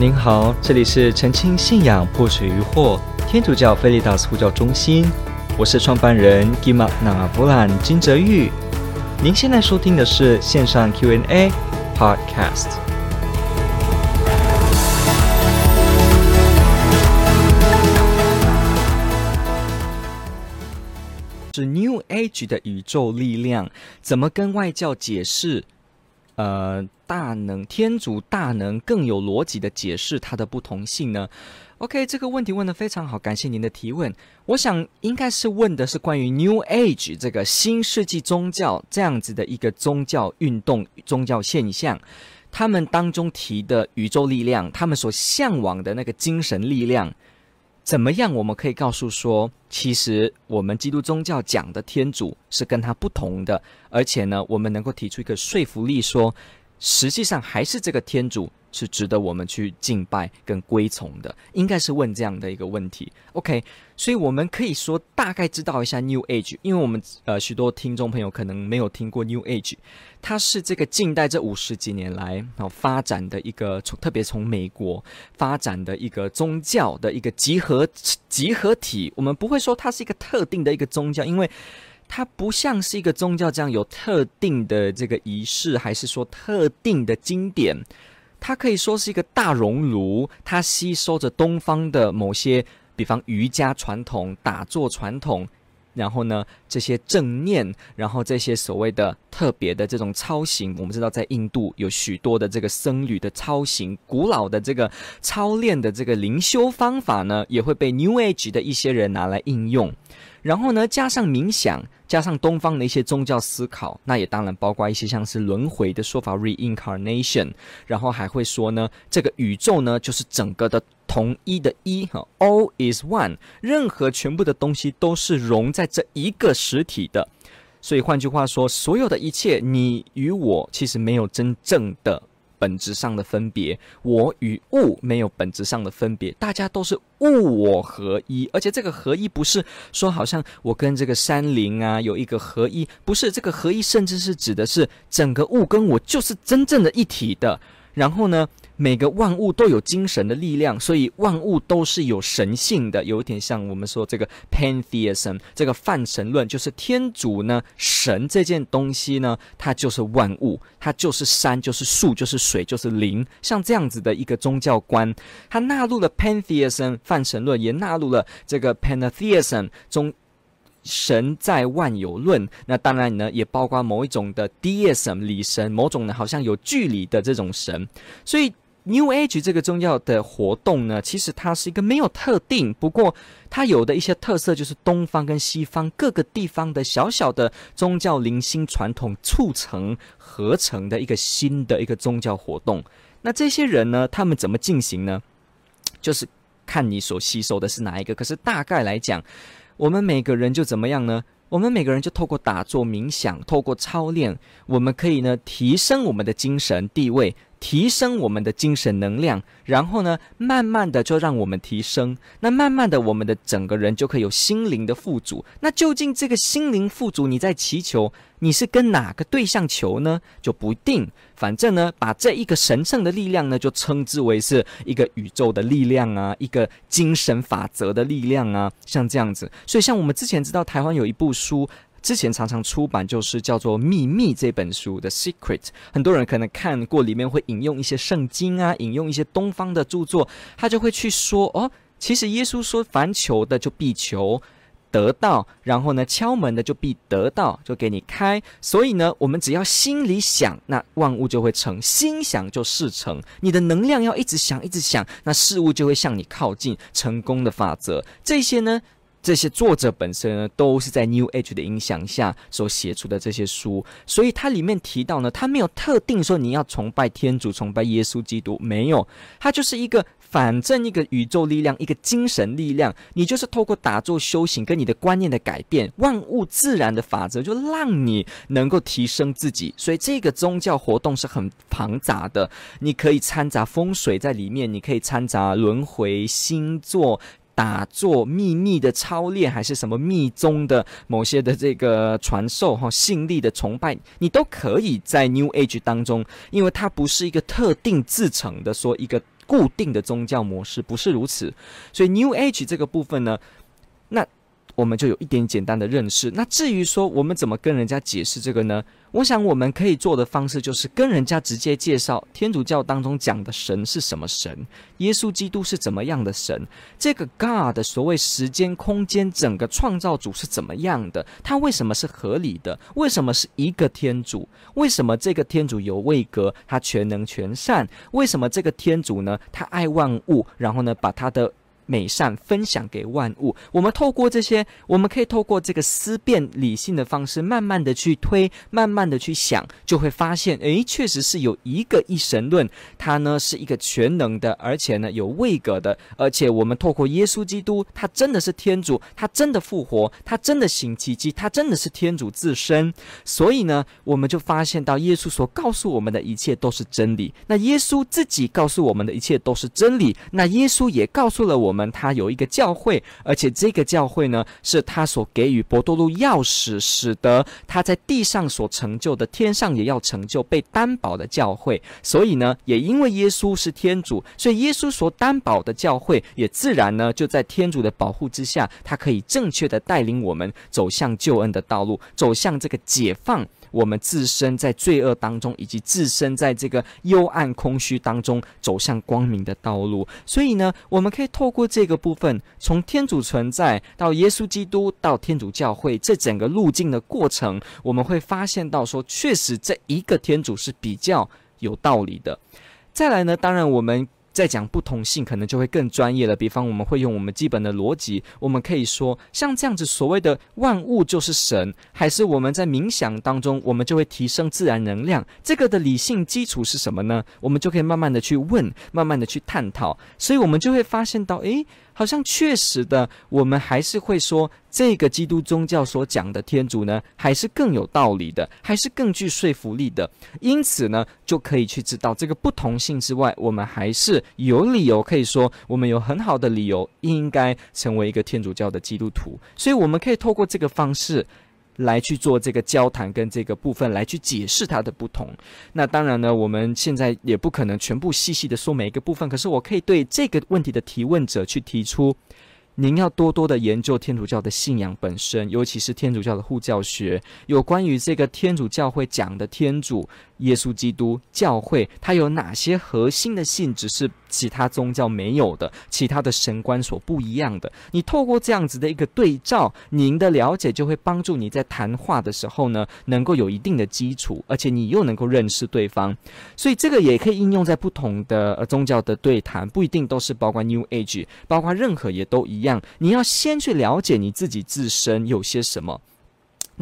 您好，这里是澄清信仰破除疑惑天主教菲利达斯呼叫中心，我是创办人吉玛那布兰金泽玉。您现在收听的是线上 Q&A Podcast。是 New Age 的宇宙力量，怎么跟外教解释？呃，大能天主大能更有逻辑的解释它的不同性呢？OK，这个问题问得非常好，感谢您的提问。我想应该是问的是关于 New Age 这个新世纪宗教这样子的一个宗教运动、宗教现象，他们当中提的宇宙力量，他们所向往的那个精神力量。怎么样？我们可以告诉说，其实我们基督宗教讲的天主是跟他不同的，而且呢，我们能够提出一个说服力，说实际上还是这个天主。是值得我们去敬拜跟归从的，应该是问这样的一个问题。OK，所以我们可以说大概知道一下 New Age，因为我们呃许多听众朋友可能没有听过 New Age，它是这个近代这五十几年来然后发展的一个从特别从美国发展的一个宗教的一个集合集合体。我们不会说它是一个特定的一个宗教，因为它不像是一个宗教这样有特定的这个仪式，还是说特定的经典。它可以说是一个大熔炉，它吸收着东方的某些，比方瑜伽传统、打坐传统，然后呢，这些正念，然后这些所谓的特别的这种操行，我们知道在印度有许多的这个僧侣的操行，古老的这个操练的这个灵修方法呢，也会被 New Age 的一些人拿来应用。然后呢，加上冥想，加上东方的一些宗教思考，那也当然包括一些像是轮回的说法 （reincarnation）。然后还会说呢，这个宇宙呢就是整个的同一的一哈，all is one，任何全部的东西都是融在这一个实体的。所以换句话说，所有的一切，你与我其实没有真正的。本质上的分别，我与物没有本质上的分别，大家都是物我合一，而且这个合一不是说好像我跟这个山林啊有一个合一，不是这个合一，甚至是指的是整个物跟我就是真正的一体的。然后呢，每个万物都有精神的力量，所以万物都是有神性的，有点像我们说这个 pantheism，这个泛神论，就是天主呢，神这件东西呢，它就是万物，它就是山，就是树，就是水，就是灵，像这样子的一个宗教观，它纳入了 pantheism 泛神论，也纳入了这个 pantheism 中。神在万有论，那当然呢，也包括某一种的 deism 理神，某种呢好像有距离的这种神。所以 New Age 这个宗教的活动呢，其实它是一个没有特定，不过它有的一些特色就是东方跟西方各个地方的小小的宗教零星传统促成合成的一个新的一个宗教活动。那这些人呢，他们怎么进行呢？就是看你所吸收的是哪一个。可是大概来讲。我们每个人就怎么样呢？我们每个人就透过打坐冥想，透过操练，我们可以呢提升我们的精神地位。提升我们的精神能量，然后呢，慢慢的就让我们提升。那慢慢的，我们的整个人就可以有心灵的富足。那究竟这个心灵富足，你在祈求，你是跟哪个对象求呢？就不定。反正呢，把这一个神圣的力量呢，就称之为是一个宇宙的力量啊，一个精神法则的力量啊，像这样子。所以，像我们之前知道，台湾有一部书。之前常常出版就是叫做《秘密》这本书的《Secret》，很多人可能看过，里面会引用一些圣经啊，引用一些东方的著作，他就会去说哦，其实耶稣说，凡求的就必求得到，然后呢，敲门的就必得到，就给你开。所以呢，我们只要心里想，那万物就会成，心想就事成。你的能量要一直想，一直想，那事物就会向你靠近。成功的法则，这些呢。这些作者本身呢，都是在 New Age 的影响下所写出的这些书，所以它里面提到呢，它没有特定说你要崇拜天主、崇拜耶稣基督，没有，它就是一个反正一个宇宙力量、一个精神力量，你就是透过打坐修行跟你的观念的改变，万物自然的法则就让你能够提升自己。所以这个宗教活动是很庞杂的，你可以掺杂风水在里面，你可以掺杂轮回、星座。打坐秘密的操练，还是什么密宗的某些的这个传授哈，信力的崇拜，你都可以在 New Age 当中，因为它不是一个特定自成的说一个固定的宗教模式，不是如此。所以 New Age 这个部分呢，那。我们就有一点简单的认识。那至于说我们怎么跟人家解释这个呢？我想我们可以做的方式就是跟人家直接介绍天主教当中讲的神是什么神，耶稣基督是怎么样的神，这个 God 的所谓时间空间整个创造主是怎么样的，他为什么是合理的？为什么是一个天主？为什么这个天主有位格？他全能全善？为什么这个天主呢？他爱万物，然后呢，把他的。美善分享给万物，我们透过这些，我们可以透过这个思辨理性的方式，慢慢的去推，慢慢的去想，就会发现，诶，确实是有一个一神论，它呢是一个全能的，而且呢有位格的，而且我们透过耶稣基督，他真的是天主，他真的复活，他真的行奇迹，他真的是天主自身，所以呢，我们就发现到耶稣所告诉我们的一切都是真理，那耶稣自己告诉我们的一切都是真理，那耶稣也告诉了我们。他有一个教会，而且这个教会呢，是他所给予伯多禄钥匙，使得他在地上所成就的，天上也要成就，被担保的教会。所以呢，也因为耶稣是天主，所以耶稣所担保的教会，也自然呢，就在天主的保护之下，他可以正确的带领我们走向救恩的道路，走向这个解放。我们自身在罪恶当中，以及自身在这个幽暗空虚当中走向光明的道路。所以呢，我们可以透过这个部分，从天主存在到耶稣基督到天主教会这整个路径的过程，我们会发现到说，确实这一个天主是比较有道理的。再来呢，当然我们。再讲不同性，可能就会更专业了。比方，我们会用我们基本的逻辑，我们可以说，像这样子所谓的万物就是神，还是我们在冥想当中，我们就会提升自然能量。这个的理性基础是什么呢？我们就可以慢慢的去问，慢慢的去探讨。所以，我们就会发现到，诶。好像确实的，我们还是会说，这个基督宗教所讲的天主呢，还是更有道理的，还是更具说服力的。因此呢，就可以去知道这个不同性之外，我们还是有理由可以说，我们有很好的理由应该成为一个天主教的基督徒。所以，我们可以透过这个方式。来去做这个交谈跟这个部分来去解释它的不同。那当然呢，我们现在也不可能全部细细的说每一个部分，可是我可以对这个问题的提问者去提出。您要多多的研究天主教的信仰本身，尤其是天主教的护教学，有关于这个天主教会讲的天主耶稣基督教会，它有哪些核心的性质是其他宗教没有的，其他的神官所不一样的。你透过这样子的一个对照，您的了解就会帮助你在谈话的时候呢，能够有一定的基础，而且你又能够认识对方。所以这个也可以应用在不同的宗教的对谈，不一定都是包括 New Age，包括任何也都一样。你要先去了解你自己自身有些什么，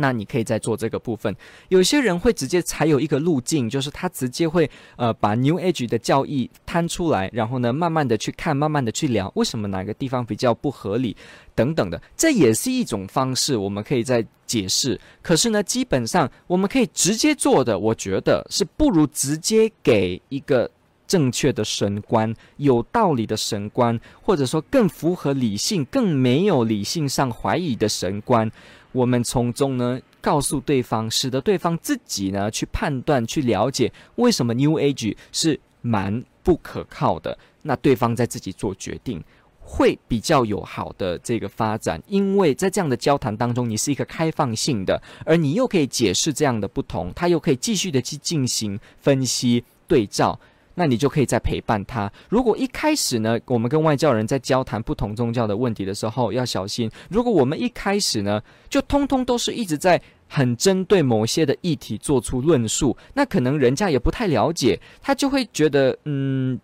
那你可以再做这个部分。有些人会直接采有一个路径，就是他直接会呃把 New Age 的教义摊出来，然后呢慢慢的去看，慢慢的去聊，为什么哪个地方比较不合理等等的，这也是一种方式，我们可以再解释。可是呢，基本上我们可以直接做的，我觉得是不如直接给一个。正确的神观，有道理的神观，或者说更符合理性、更没有理性上怀疑的神观，我们从中呢告诉对方，使得对方自己呢去判断、去了解为什么 New Age 是蛮不可靠的。那对方在自己做决定，会比较有好的这个发展。因为在这样的交谈当中，你是一个开放性的，而你又可以解释这样的不同，他又可以继续的去进行分析对照。那你就可以再陪伴他。如果一开始呢，我们跟外教人在交谈不同宗教的问题的时候，要小心。如果我们一开始呢，就通通都是一直在很针对某些的议题做出论述，那可能人家也不太了解，他就会觉得，嗯。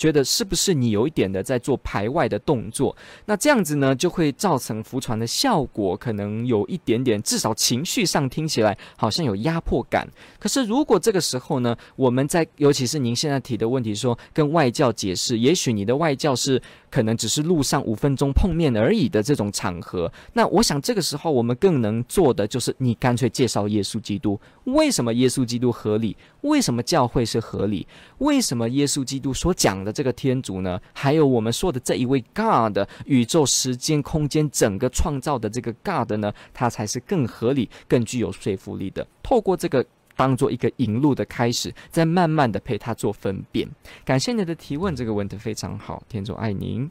觉得是不是你有一点的在做排外的动作？那这样子呢，就会造成浮传的效果，可能有一点点，至少情绪上听起来好像有压迫感。可是如果这个时候呢，我们在尤其是您现在提的问题说，跟外教解释，也许你的外教是。可能只是路上五分钟碰面而已的这种场合，那我想这个时候我们更能做的就是，你干脆介绍耶稣基督，为什么耶稣基督合理？为什么教会是合理？为什么耶稣基督所讲的这个天主呢？还有我们说的这一位 God，宇宙、时间、空间整个创造的这个 God 呢？它才是更合理、更具有说服力的。透过这个。当做一个引路的开始，再慢慢的陪他做分辨。感谢你的提问，这个问题非常好，天主爱您。